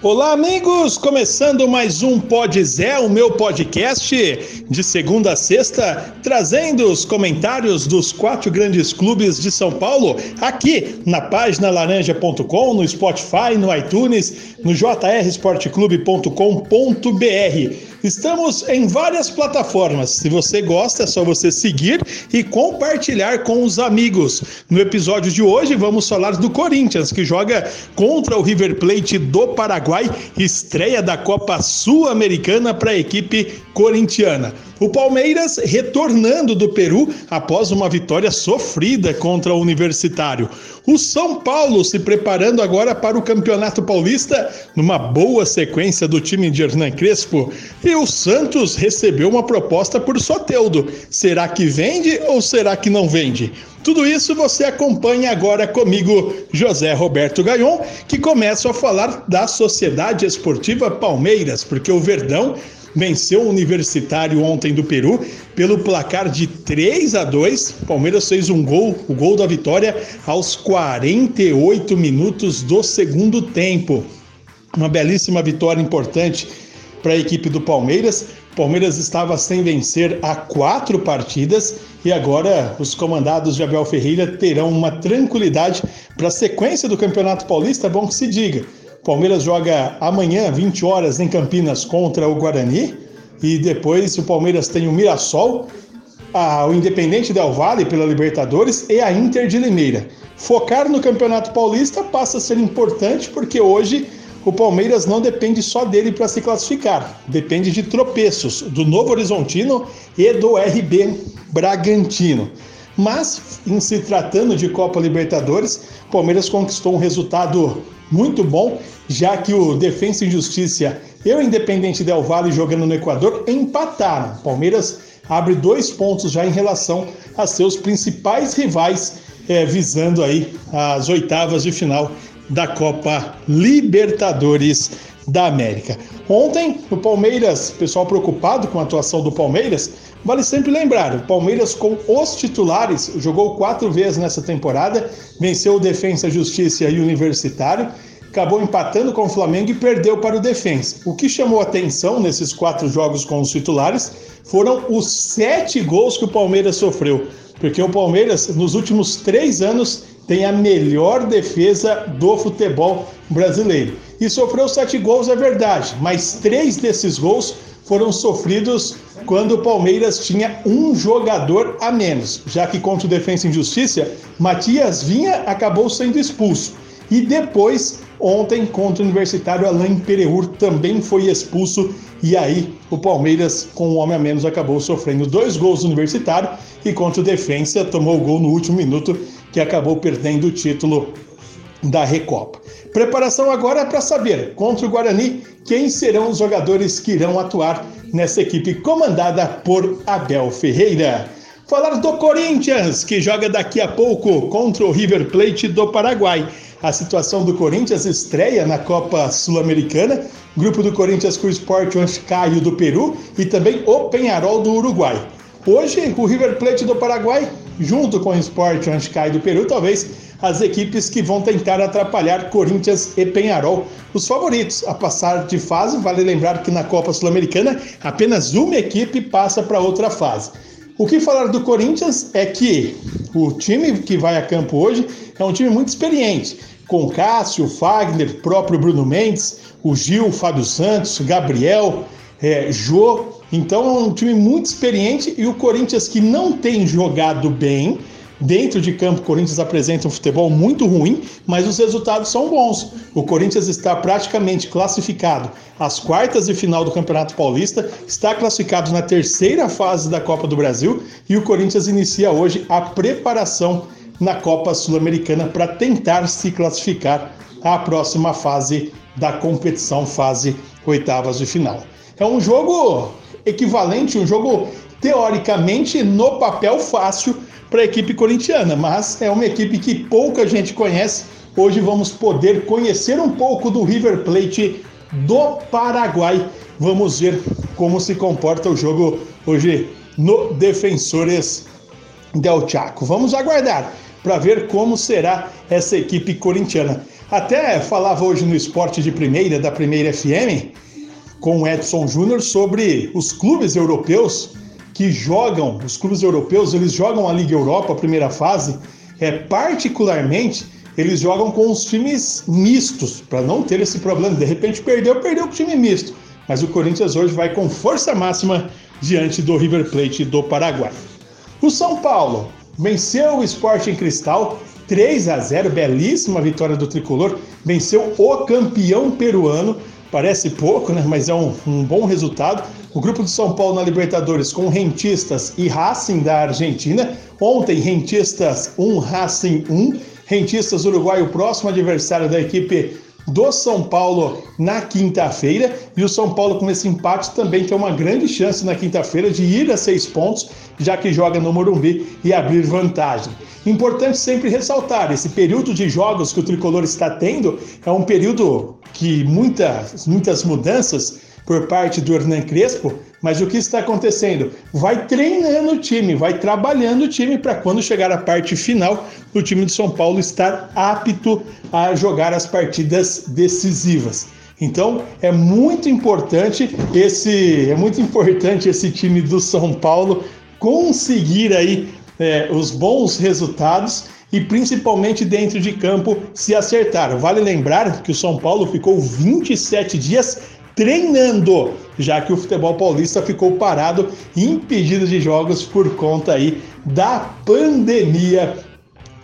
Olá, amigos! Começando mais um Pod Zé, o meu podcast de segunda a sexta, trazendo os comentários dos quatro grandes clubes de São Paulo aqui na página laranja.com, no Spotify, no iTunes, no jrsportclube.com.br. Estamos em várias plataformas. Se você gosta, é só você seguir e compartilhar com os amigos. No episódio de hoje, vamos falar do Corinthians, que joga contra o River Plate do Paraguai, estreia da Copa Sul-Americana para a equipe corintiana. O Palmeiras retornando do Peru após uma vitória sofrida contra o Universitário. O São Paulo se preparando agora para o Campeonato Paulista, numa boa sequência do time de Hernan Crespo. E o Santos recebeu uma proposta por Soteudo. Será que vende ou será que não vende? Tudo isso você acompanha agora comigo, José Roberto Gaion, que começa a falar da Sociedade Esportiva Palmeiras, porque o Verdão venceu o Universitário ontem do Peru pelo placar de 3 a 2. Palmeiras fez um gol, o gol da vitória aos 48 minutos do segundo tempo. Uma belíssima vitória importante para a equipe do Palmeiras. Palmeiras estava sem vencer há quatro partidas e agora os comandados de Abel Ferreira terão uma tranquilidade para a sequência do Campeonato Paulista, é bom que se diga. Palmeiras joga amanhã, 20 horas, em Campinas contra o Guarani. E depois o Palmeiras tem o Mirassol, a, o Independente Del Valle pela Libertadores e a Inter de Limeira. Focar no Campeonato Paulista passa a ser importante porque hoje o Palmeiras não depende só dele para se classificar, depende de tropeços do Novo Horizontino e do RB Bragantino. Mas, em se tratando de Copa Libertadores, o Palmeiras conquistou um resultado muito bom, já que o Defensa e Justiça e o Independente Del Valle jogando no Equador empataram. Palmeiras abre dois pontos já em relação a seus principais rivais, é, visando aí as oitavas de final da Copa Libertadores da América. Ontem, o Palmeiras, pessoal preocupado com a atuação do Palmeiras, vale sempre lembrar: o Palmeiras, com os titulares, jogou quatro vezes nessa temporada, venceu o Defensa, Justiça e Universitário, acabou empatando com o Flamengo e perdeu para o Defensa. O que chamou atenção nesses quatro jogos com os titulares foram os sete gols que o Palmeiras sofreu, porque o Palmeiras, nos últimos três anos, tem a melhor defesa do futebol brasileiro. E sofreu sete gols, é verdade, mas três desses gols foram sofridos quando o Palmeiras tinha um jogador a menos, já que contra o Defensa e Justiça, Matias Vinha acabou sendo expulso. E depois, ontem, contra o Universitário, Alain Pereur também foi expulso. E aí, o Palmeiras, com um homem a menos, acabou sofrendo dois gols no Universitário. E contra o Defensa, tomou o gol no último minuto, que acabou perdendo o título da Recopa. Preparação agora para saber, contra o Guarani, quem serão os jogadores que irão atuar nessa equipe comandada por Abel Ferreira. Falar do Corinthians, que joga daqui a pouco contra o River Plate do Paraguai. A situação do Corinthians estreia na Copa Sul-Americana, grupo do Corinthians com o Sport Huancayo do Peru e também o Penharol do Uruguai. Hoje, o River Plate do Paraguai, junto com o Sport Huancayo do Peru, talvez as equipes que vão tentar atrapalhar Corinthians e Penharol, os favoritos a passar de fase. Vale lembrar que na Copa Sul-Americana apenas uma equipe passa para outra fase. O que falar do Corinthians é que o time que vai a campo hoje é um time muito experiente, com Cássio, Fagner, próprio Bruno Mendes, o Gil, Fábio Santos, Gabriel, é, Jô. Então é um time muito experiente e o Corinthians que não tem jogado bem, Dentro de campo, o Corinthians apresenta um futebol muito ruim, mas os resultados são bons. O Corinthians está praticamente classificado às quartas de final do Campeonato Paulista, está classificado na terceira fase da Copa do Brasil e o Corinthians inicia hoje a preparação na Copa Sul-Americana para tentar se classificar à próxima fase da competição, fase oitavas de final. É um jogo equivalente, um jogo teoricamente no papel fácil para a equipe corintiana, mas é uma equipe que pouca gente conhece. Hoje vamos poder conhecer um pouco do River Plate do Paraguai. Vamos ver como se comporta o jogo hoje no Defensores del Chaco. Vamos aguardar para ver como será essa equipe corintiana. Até falava hoje no Esporte de Primeira, da Primeira FM, com o Edson Júnior, sobre os clubes europeus que jogam, os clubes europeus, eles jogam a Liga Europa, a primeira fase, é particularmente eles jogam com os times mistos, para não ter esse problema. De repente perdeu, perdeu com o time misto. Mas o Corinthians hoje vai com força máxima diante do River Plate do Paraguai. O São Paulo venceu o Esporte em Cristal 3 a 0, belíssima vitória do tricolor, venceu o campeão peruano. Parece pouco, né? mas é um, um bom resultado. O grupo de São Paulo na Libertadores com Rentistas e Racing da Argentina. Ontem, Rentistas 1, Racing 1. Rentistas Uruguai, o próximo adversário da equipe do São Paulo na quinta-feira. E o São Paulo, com esse empate, também tem uma grande chance na quinta-feira de ir a seis pontos, já que joga no Morumbi e abrir vantagem. Importante sempre ressaltar: esse período de jogos que o tricolor está tendo é um período que muitas, muitas mudanças por parte do Hernan Crespo, mas o que está acontecendo? Vai treinando o time, vai trabalhando o time para quando chegar a parte final, o time de São Paulo estar apto a jogar as partidas decisivas. Então é muito importante esse é muito importante esse time do São Paulo conseguir aí é, os bons resultados e principalmente dentro de campo se acertar. Vale lembrar que o São Paulo ficou 27 dias treinando, já que o futebol paulista ficou parado impedido de jogos por conta aí da pandemia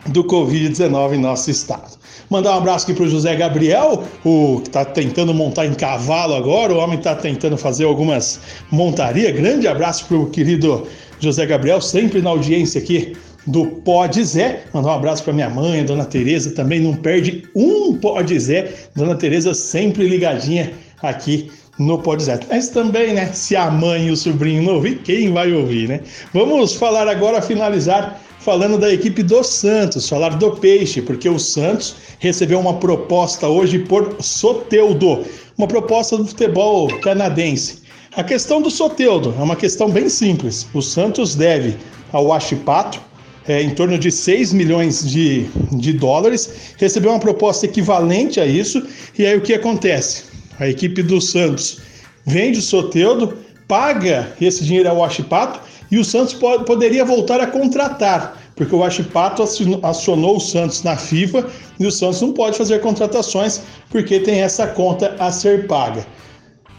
do Covid-19 em nosso estado. Mandar um abraço aqui para o José Gabriel, o que está tentando montar em cavalo agora, o homem está tentando fazer algumas montarias. Grande abraço para o querido José Gabriel, sempre na audiência aqui do Pode Zé. Mandar um abraço para minha mãe, Dona Tereza, também não perde um Pode Zé. Dona Tereza sempre ligadinha aqui no Zé. Mas também, né, se a mãe e o sobrinho não ouvir, quem vai ouvir, né? Vamos falar agora, finalizar, falando da equipe do Santos, falar do Peixe, porque o Santos recebeu uma proposta hoje por Soteudo, uma proposta do futebol canadense. A questão do Soteudo é uma questão bem simples. O Santos deve ao Achipato é, em torno de 6 milhões de, de dólares, recebeu uma proposta equivalente a isso, e aí o que acontece? A equipe do Santos vende o Soteudo, paga esse dinheiro ao Achipato e o Santos pode, poderia voltar a contratar, porque o Achipato acionou o Santos na FIFA e o Santos não pode fazer contratações porque tem essa conta a ser paga.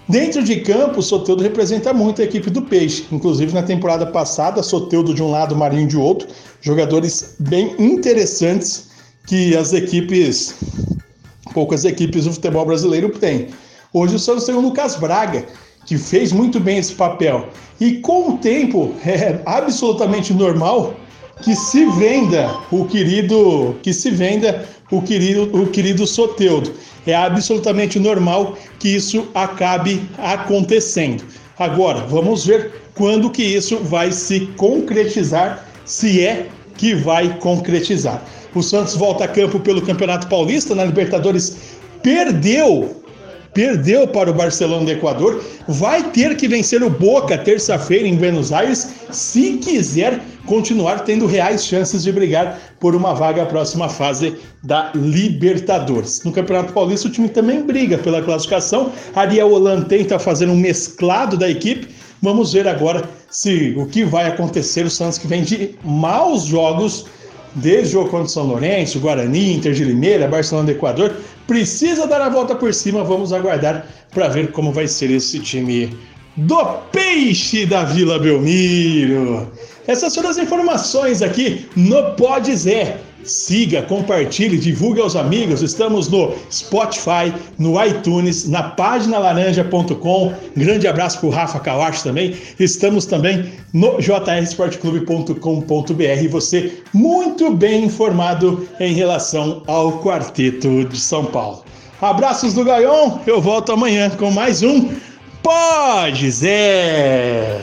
Dentro de campo, o Soteudo representa muito a equipe do Peixe. Inclusive, na temporada passada, Soteudo de um lado, Marinho de outro. Jogadores bem interessantes que as equipes, poucas equipes do futebol brasileiro têm. Hoje o Santos tem o Lucas Braga, que fez muito bem esse papel. E com o tempo, é absolutamente normal que se venda o querido, que se venda o querido, o querido Soteudo. É absolutamente normal que isso acabe acontecendo. Agora, vamos ver quando que isso vai se concretizar, se é que vai concretizar. O Santos volta a campo pelo Campeonato Paulista na Libertadores, perdeu perdeu para o Barcelona do Equador, vai ter que vencer o Boca terça-feira em Buenos Aires, se quiser continuar tendo reais chances de brigar por uma vaga à próxima fase da Libertadores. No Campeonato Paulista, o time também briga pela classificação. Ariel Holan tenta fazer um mesclado da equipe. Vamos ver agora se o que vai acontecer. O Santos que vem de maus jogos desde o jogo contra São Lourenço, Guarani, Inter de Limeira, Barcelona do Equador, precisa dar a volta por cima. Vamos aguardar para ver como vai ser esse time do Peixe da Vila Belmiro. Essas foram as informações aqui no Pode Zé. Siga, compartilhe, divulgue aos amigos. Estamos no Spotify, no iTunes, na página laranja.com. Grande abraço para o Rafa Kawashi também. Estamos também no jrsportclube.com.br. Você muito bem informado em relação ao Quarteto de São Paulo. Abraços do Gaion. Eu volto amanhã com mais um Pode Zé.